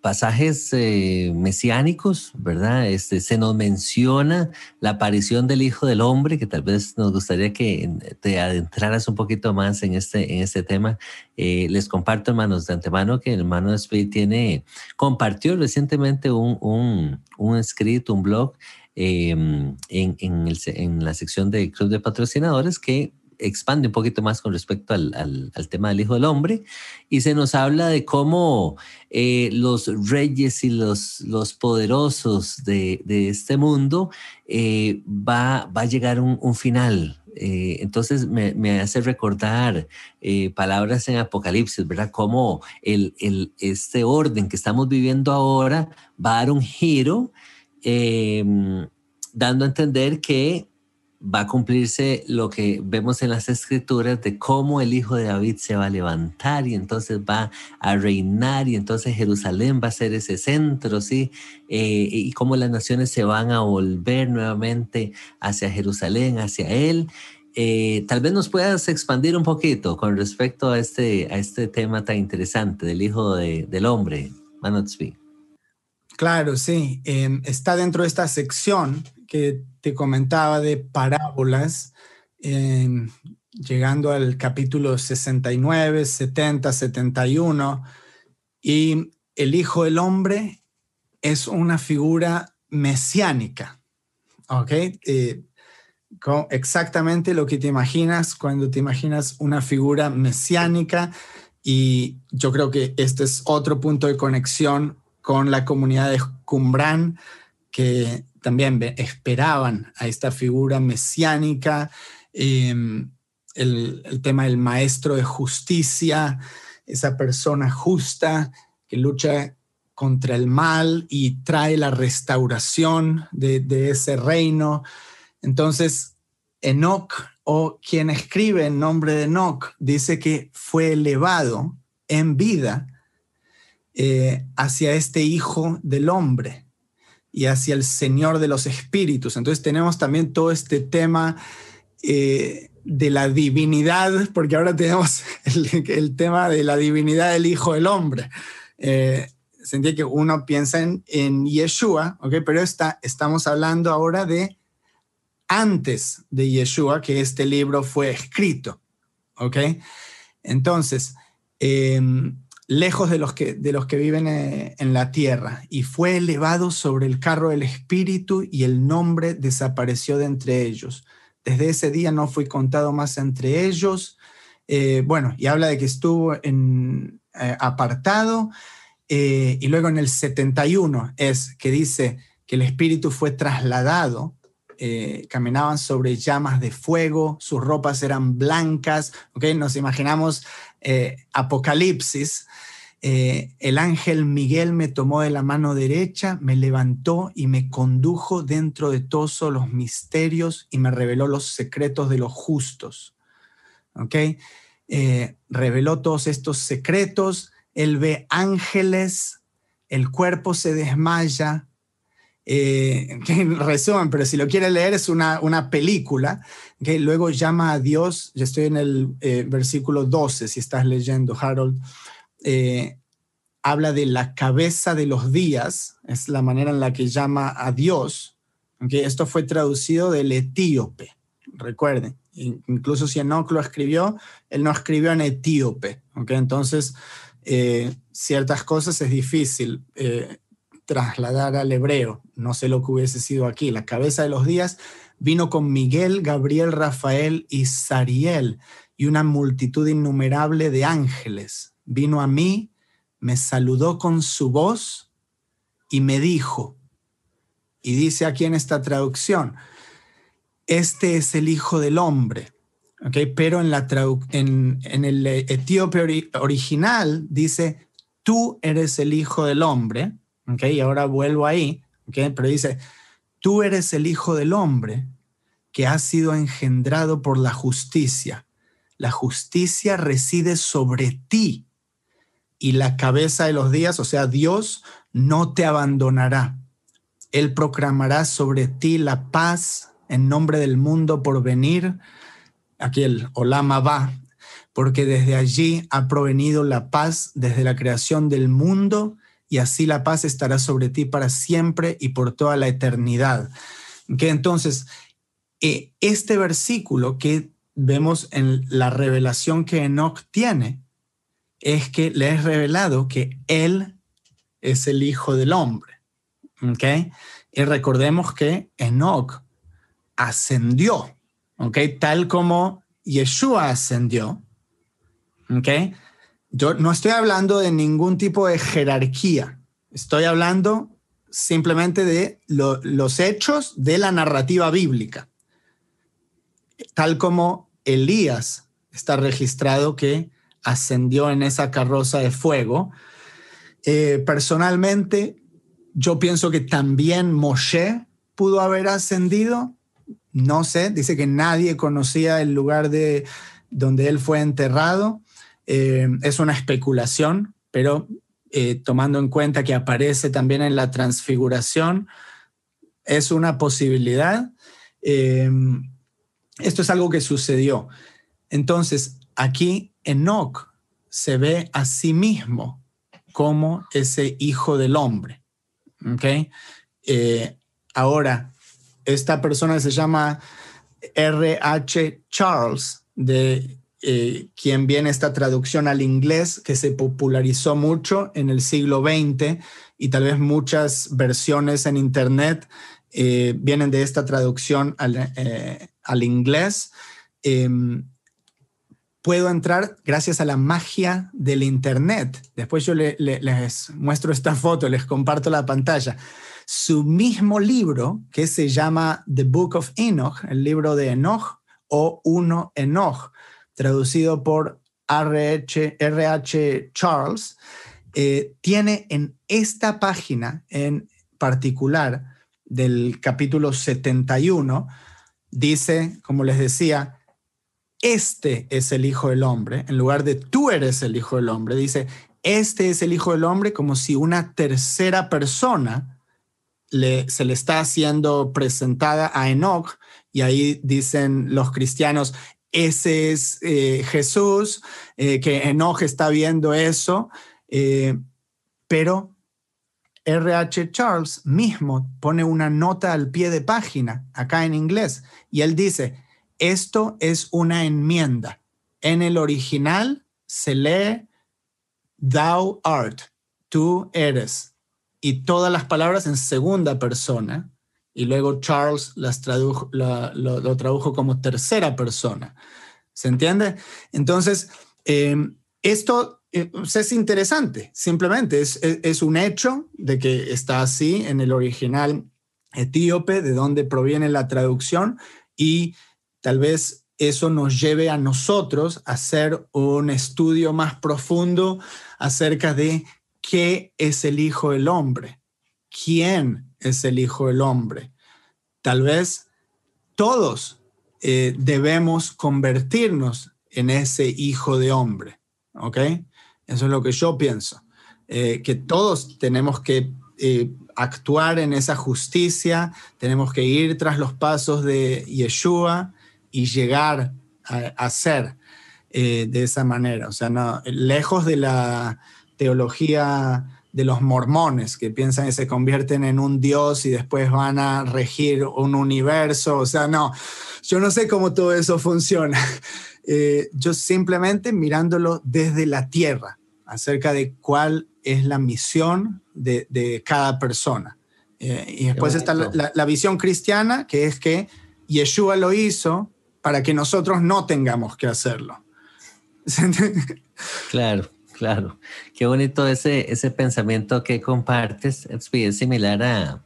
pasajes eh, mesiánicos, ¿verdad? Este, se nos menciona la aparición del Hijo del Hombre, que tal vez nos gustaría que te adentraras un poquito más en este, en este tema. Eh, les comparto, hermanos, de antemano que el hermano Speed tiene, compartió recientemente un, un, un escrito, un blog em, en, en, el, en la sección de Club de Patrocinadores que expande un poquito más con respecto al, al, tema del Hijo del Hombre y se nos habla de cómo eh, los reyes y los, los poderosos de, de este mundo eh, va, va a llegar un, un final. Eh, entonces me, me, hace recordar palabras en Apocalipsis, ¿verdad? Cómo el, el, este orden que estamos viviendo ahora va a dar un giro, dando a entender que va a cumplirse lo que vemos en las escrituras de cómo el hijo de David se va a levantar y entonces va a reinar y entonces Jerusalén va a ser ese centro, ¿sí? Eh, y cómo las naciones se van a volver nuevamente hacia Jerusalén, hacia él. eh, tal vez nos puedas expandir un poquito con respecto a este, a este tema tan interesante del Hijo del Hombre, Manotsby. Claro, sí. Está dentro de esta sección que te comentaba de parábolas, em, llegando al capítulo 69, 70, 71. Y el Hijo del Hombre es una figura mesiánica. ¿Ok? Eh, exactamente lo que te imaginas cuando te imaginas una figura mesiánica. Y yo creo que este es otro punto de conexión con la comunidad de Qumran, que también esperaban a esta figura mesiánica, em, el, tema del maestro de justicia, esa persona justa que lucha contra el mal y trae la restauración de, de ese reino. Entonces, Enoch, o quien escribe en nombre de Enoch, dice que fue elevado en vida eh, hacia este Hijo del Hombre y hacia el Señor de los Espíritus. Entonces tenemos también todo este tema eh, de la divinidad, porque ahora tenemos el, tema de la divinidad del Hijo del Hombre. Eh, sentí que uno piensa en, en Yeshua, ¿ok? Pero está, estamos hablando ahora de antes de Yeshua, que este libro fue escrito, ¿ok? Entonces, eh, lejos de los que, de los que viven eh, en la tierra, y fue elevado sobre el carro del Espíritu y el nombre desapareció de entre ellos. Desde ese día no fui contado más entre ellos. Eh, bueno, y habla de que estuvo en, eh, apartado. y luego en el 71 es que dice que el Espíritu fue trasladado caminaban sobre llamas de fuego, sus ropas eran blancas, ¿ok? Nos imaginamos Apocalipsis, eh, el ángel Miguel me tomó de la mano derecha, me levantó y me condujo dentro de todos los misterios y me reveló los secretos de los justos. ¿Ok? Eh, reveló todos estos secretos. Él ve ángeles, el cuerpo se desmaya. en resumen, pero si lo quiere leer es una, una película que luego llama a Dios, ya estoy en el eh, versículo 12, si estás leyendo, Harold, eh, habla de la cabeza de los días, es la manera en la que llama a Dios. Okay, esto fue traducido del etíope, recuerden. Incluso si Enoch lo escribió, él no escribió en etíope. Okay, entonces, eh, ciertas cosas es difícil trasladar al hebreo. No sé lo que hubiese sido aquí. La cabeza de los días vino con Miguel, Gabriel, Rafael y Sariel y una multitud innumerable de ángeles. Vino a mí, me saludó con su voz y me dijo, y dice aquí en esta traducción, este es el Hijo del Hombre. Okay, pero en, la en, en el etíope original dice, tú eres el Hijo del Hombre. Okay, y ahora vuelvo ahí, okay, pero dice, Tú eres el Hijo del Hombre que ha sido engendrado por la justicia. La justicia reside sobre ti y la cabeza de los días, o sea, Dios no te abandonará. Él proclamará sobre ti la paz en nombre del mundo por venir. Aquí el Olama va, porque desde allí ha provenido la paz desde la creación del mundo y así la paz estará sobre ti para siempre y por toda la eternidad. Que entonces, eh, este versículo que vemos en la revelación que Enoch tiene es que le es revelado que él es el hijo del hombre. ¿Ok? Y recordemos que Enoch ascendió, ¿ok? Tal como Yeshua ascendió, ¿ok? Yo no estoy hablando de ningún tipo de jerarquía, estoy hablando simplemente de los hechos de la narrativa bíblica, tal como Elías está registrado que ascendió en esa carroza de fuego. Eh, personalmente, yo pienso que también Moshe pudo haber ascendido. No sé, dice que nadie conocía el lugar de donde él fue enterrado. Eh, es una especulación, pero eh, tomando en cuenta que aparece también en la transfiguración, es una posibilidad. Esto es algo que sucedió. Entonces, aquí Enoch se ve a sí mismo como ese hijo del hombre. Eh, ahora, esta persona se llama R.H. Charles, de eh, quien viene esta traducción al inglés que se popularizó mucho en el siglo XX y tal vez muchas versiones en Internet eh, vienen de esta traducción al, eh, inglés. Puedo entrar gracias a la magia del Internet. Después yo les muestro esta foto, les comparto la pantalla. Su mismo libro, que se llama The Book of Enoch, el libro de Enoch o Uno Enoch, traducido por R.H. Charles, eh, tiene en esta página en particular del capítulo 71, dice, como les decía, este es el Hijo del Hombre, en lugar de tú eres el Hijo del Hombre, dice, este es el Hijo del Hombre como si una tercera persona le, se le está haciendo presentada a Enoch y ahí dicen los cristianos, ese es eh, Jesús, eh, que Enoch está viendo eso, eh, pero RH Charles mismo pone una nota al pie de página, acá en inglés, y él dice, esto es una enmienda. En el original se lee, thou art, tú eres, y todas las palabras en segunda persona, y luego Charles las tradujo, lo, tradujo como tercera persona. ¿Se entiende? Entonces, eh, esto eh, pues, es interesante, simplemente es, un hecho de que está así en el original etíope, de donde proviene la traducción, y tal vez eso nos lleve a nosotros a hacer un estudio más profundo acerca de qué es el Hijo del Hombre, quién es el Hijo del Hombre. Tal vez todos eh, debemos convertirnos en ese Hijo de Hombre, ¿ok? Eso es lo que yo pienso. Eh, que todos tenemos que eh, actuar en esa justicia, tenemos que ir tras los pasos de Yeshua y llegar a, ser eh, de esa manera. O sea, no, lejos de la teología de los mormones que piensan que se convierten en un dios y después van a regir un universo. O sea, no, yo no sé cómo todo eso funciona. Eh, yo simplemente mirándolo desde la tierra, acerca de cuál es la misión de, cada persona. Eh, y después está la, visión cristiana, que es que Yeshua lo hizo para que nosotros no tengamos que hacerlo. claro, claro. Qué bonito ese, ese pensamiento que compartes. Es similar a,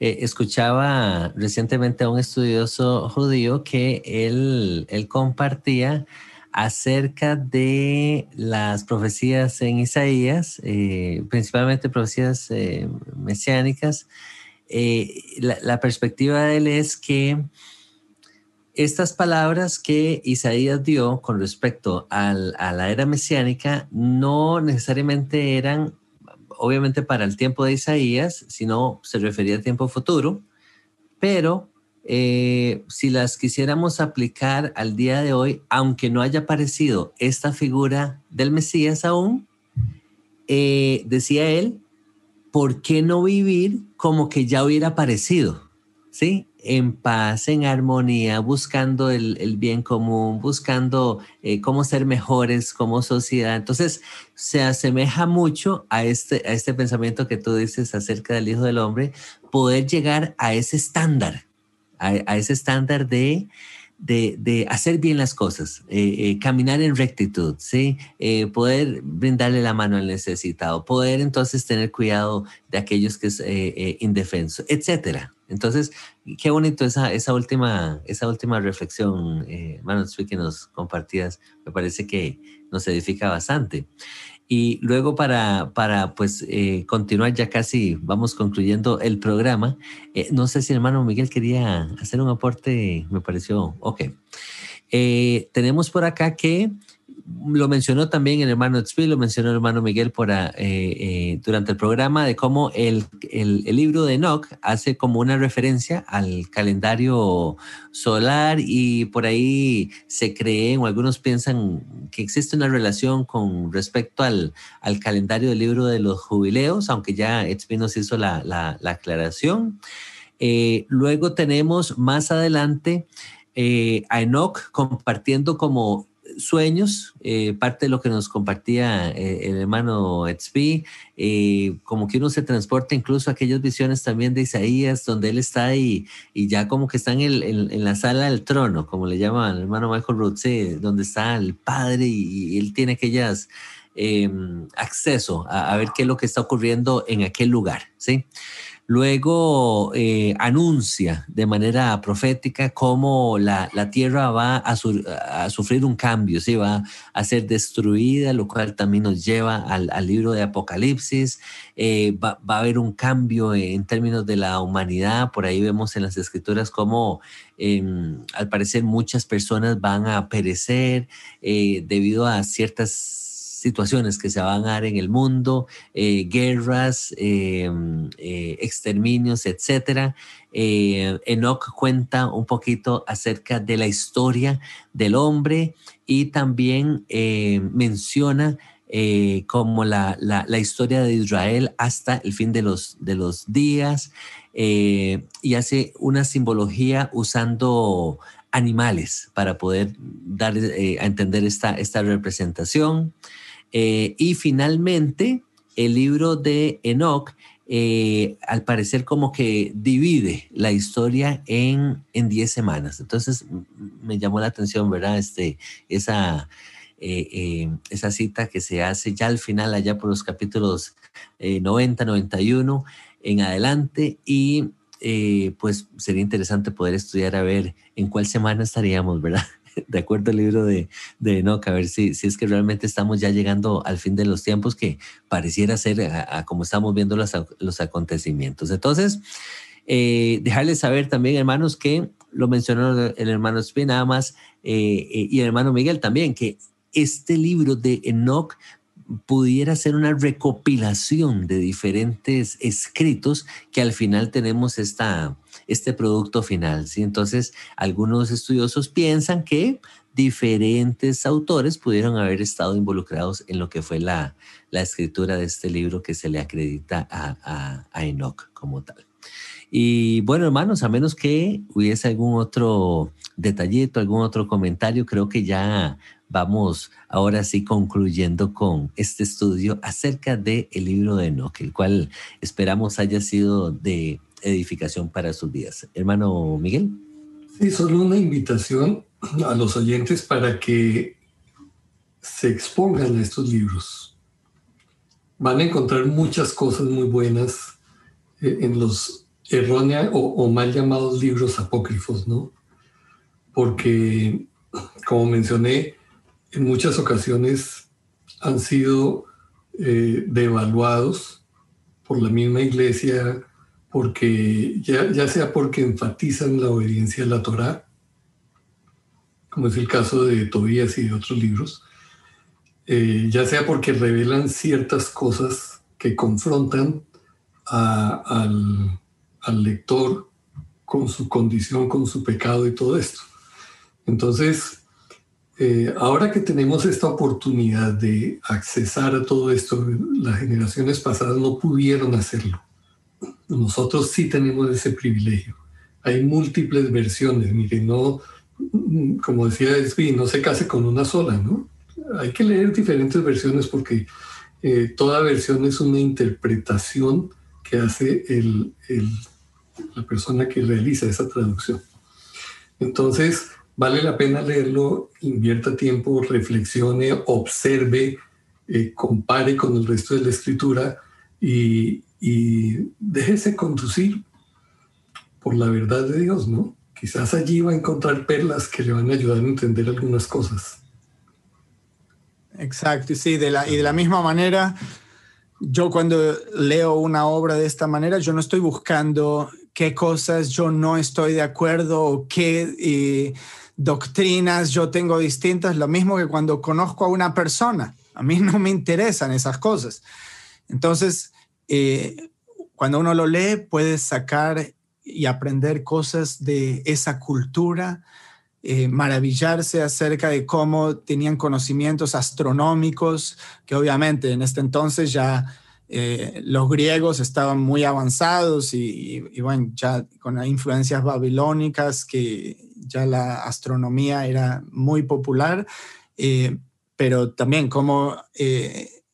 eh, escuchaba recientemente a un estudioso judío que él, él compartía acerca de las profecías en Isaías, eh, principalmente profecías eh, mesiánicas. La, perspectiva de él es que estas palabras que Isaías dio con respecto a la era mesiánica no necesariamente eran obviamente para el tiempo de Isaías, sino se refería al tiempo futuro, pero eh, si las quisiéramos aplicar al día de hoy, aunque no haya aparecido esta figura del Mesías aún, eh, decía él, ¿por qué no vivir como que ya hubiera aparecido? ¿Sí? En paz, en armonía, buscando el, bien común, buscando eh, cómo ser mejores como sociedad. Entonces, se asemeja mucho a este, a este pensamiento que tú dices acerca del Hijo del Hombre, poder llegar a ese estándar, a, ese estándar de, de, hacer bien las cosas, eh, eh, caminar en rectitud, ¿sí? poder brindarle la mano al necesitado, poder entonces tener cuidado de aquellos que es indefenso, etcétera. Entonces, qué bonito esa, esa, última, esa última reflexión, eh, que nos compartías, me parece que nos edifica bastante. Y luego para, para pues, eh, continuar, ya casi vamos concluyendo el programa, eh, no sé si hermano Miguel quería hacer un aporte, me pareció, ok. Eh, tenemos por acá que lo mencionó también el hermano Tzvi, lo mencionó el hermano Miguel por, ah, eh, eh, durante el programa de cómo el, el, libro de Enoch hace como una referencia al calendario solar y por ahí se creen o algunos piensan que existe una relación con respecto al, al calendario del libro de los jubileos, aunque ya Tzvi nos hizo la, la, aclaración. Eh, luego tenemos más adelante a Enoch compartiendo como sueños, eh, parte de lo que nos compartía eh, el hermano XP, eh, como que uno se transporta incluso a aquellas visiones también de Isaías, donde él está ahí y ya como que está en, el, en, la sala del trono, como le llaman el hermano Michael Ruth, donde está el Padre y, él tiene aquellas em, acceso a, ver qué es lo que está ocurriendo en aquel lugar, ¿sí? Luego eh, anuncia de manera profética cómo la, tierra va a, sufrir un cambio, ¿sí? va a ser destruida, lo cual también nos lleva al, libro de Apocalipsis. Eh, va, a haber un cambio en términos de la humanidad. Por ahí vemos en las escrituras cómo em, al parecer muchas personas van a perecer eh, debido a ciertas situaciones que se van a dar en el mundo, eh, guerras, em, eh, exterminios, etc. Eh, Enoch cuenta un poquito acerca de la historia del hombre y también menciona como la, la, historia de Israel hasta el fin de los, de los días y hace una simbología usando animales para poder dar a entender esta, esta representación. Eh, y finalmente, el libro de Enoch, eh, al parecer como que divide la historia en 10 semanas. Entonces me llamó la atención, ¿verdad? Este, esa, eh, esa cita que se hace ya al final, allá por los capítulos 90, 91 en adelante. Y pues sería interesante poder estudiar a ver en cuál semana estaríamos, ¿verdad? De acuerdo al libro de, Enoch, a ver si, es que realmente estamos ya llegando al fin de los tiempos que pareciera ser a, como estamos viendo los, acontecimientos. Entonces, eh, dejarles saber también, hermanos, que lo mencionó el hermano Spin, nada más, eh, eh, y el hermano Miguel también, que este libro de Enoch pudiera ser una recopilación de diferentes escritos que al final tenemos esta, este producto final. ¿sí? Entonces, algunos estudiosos piensan que diferentes autores pudieron haber estado involucrados en lo que fue la, la escritura de este libro que se le acredita a, a, Enoch como tal. Y bueno, hermanos, a menos que hubiese algún otro detallito, algún otro comentario, creo que ya vamos ahora sí concluyendo con este estudio acerca del el libro de Enoch, el cual esperamos haya sido de edificación para sus vidas. Hermano Miguel. Sí, solo una invitación a los oyentes para que se expongan a estos libros. Van a encontrar muchas cosas muy buenas eh, en los erróneos o, o mal llamados libros apócrifos, ¿no? Porque, como mencioné, en muchas ocasiones han sido eh, devaluados por la misma iglesia, porque ya, ya, sea porque enfatizan la obediencia a la Torá, como es el caso de Tobías y de otros libros, eh, ya sea porque revelan ciertas cosas que confrontan al, lector con su condición, con su pecado y todo esto. Entonces, eh, ahora que tenemos esta oportunidad de accesar a todo esto, las generaciones pasadas no pudieron hacerlo. Nosotros sí tenemos ese privilegio. Hay múltiples versiones. Mire, no, como decía Espi, no se case con una sola, ¿no? Hay que leer diferentes versiones porque eh, toda versión es una interpretación que hace el, la persona que realiza esa traducción. Entonces, vale la pena leerlo, invierta tiempo, reflexione, observe, eh, compare con el resto de la escritura y, déjese conducir por la verdad de Dios, ¿no? Quizás allí va a encontrar perlas que le van a ayudar a entender algunas cosas. Exacto, sí, de la, y de la misma manera, yo cuando leo una obra de esta manera, yo no estoy buscando qué cosas yo no estoy de acuerdo o qué doctrinas yo tengo distintas, lo mismo que cuando conozco a una persona. A mí no me interesan esas cosas. Entonces, eh, cuando uno lo lee, puede sacar y aprender cosas de esa cultura, eh, maravillarse acerca de cómo tenían conocimientos astronómicos, que obviamente en este entonces ya eh, los griegos estaban muy avanzados y, bueno, ya con influencias babilónicas, que ya la astronomía era muy popular, pero también cómo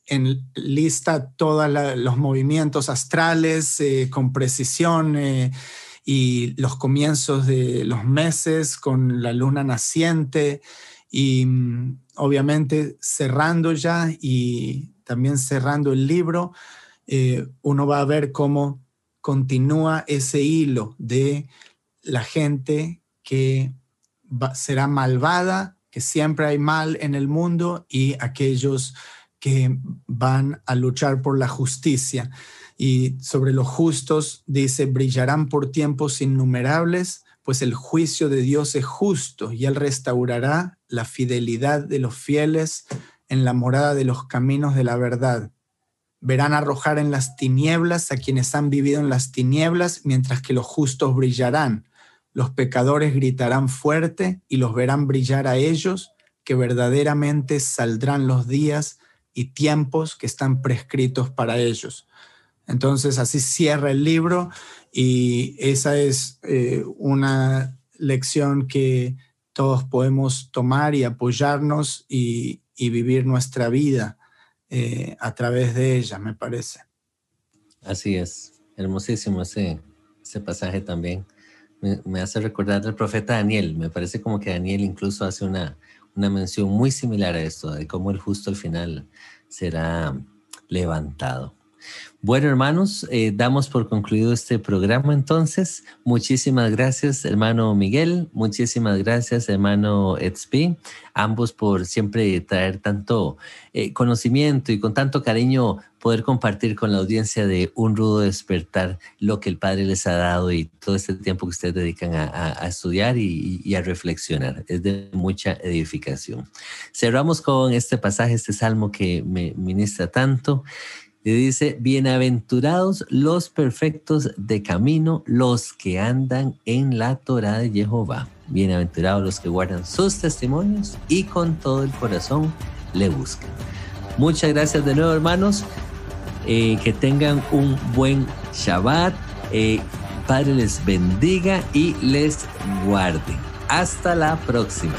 en lista todos los movimientos astrales con precisión y los comienzos de los meses con la luna naciente y mm, obviamente cerrando ya y también cerrando el libro, eh, uno va a ver cómo continúa ese hilo de la gente que será malvada, que siempre hay mal en el mundo y aquellos que van a luchar por la justicia. Y sobre los justos dice, brillarán por tiempos innumerables, pues el juicio de Dios es justo y Él restaurará la fidelidad de los fieles en la morada de los caminos de la verdad. Verán arrojar en las tinieblas a quienes han vivido en las tinieblas, mientras que los justos brillarán. Los pecadores gritarán fuerte y los verán brillar a ellos, que verdaderamente saldrán los días y tiempos que están prescritos para ellos. Entonces así cierra el libro y esa es eh, una lección que todos podemos tomar y apoyarnos y, vivir nuestra vida eh, a través de ella, me parece. Así es, hermosísimo ese, ese pasaje también. Me, hace recordar al profeta Daniel, me parece como que Daniel incluso hace una, una mención muy similar a esto, de cómo el justo al final será levantado. Bueno, hermanos, eh, damos por concluido este programa entonces. Muchísimas gracias, hermano Miguel. Muchísimas gracias, hermano Edsby. Ambos por siempre traer tanto eh, conocimiento y con tanto cariño poder compartir con la audiencia de Un Rudo Despertar lo que el Padre les ha dado y todo este tiempo que ustedes dedican a, estudiar y, y, a reflexionar. Es de mucha edificación. Cerramos con este pasaje, este salmo que me ministra tanto. Y dice, bienaventurados los perfectos de camino, los que andan en la Torah de Jehová. Bienaventurados los que guardan sus testimonios y con todo el corazón le buscan. Muchas gracias de nuevo, hermanos. Eh, que tengan un buen Shabbat. Eh, Padre les bendiga y les guarde. Hasta la próxima.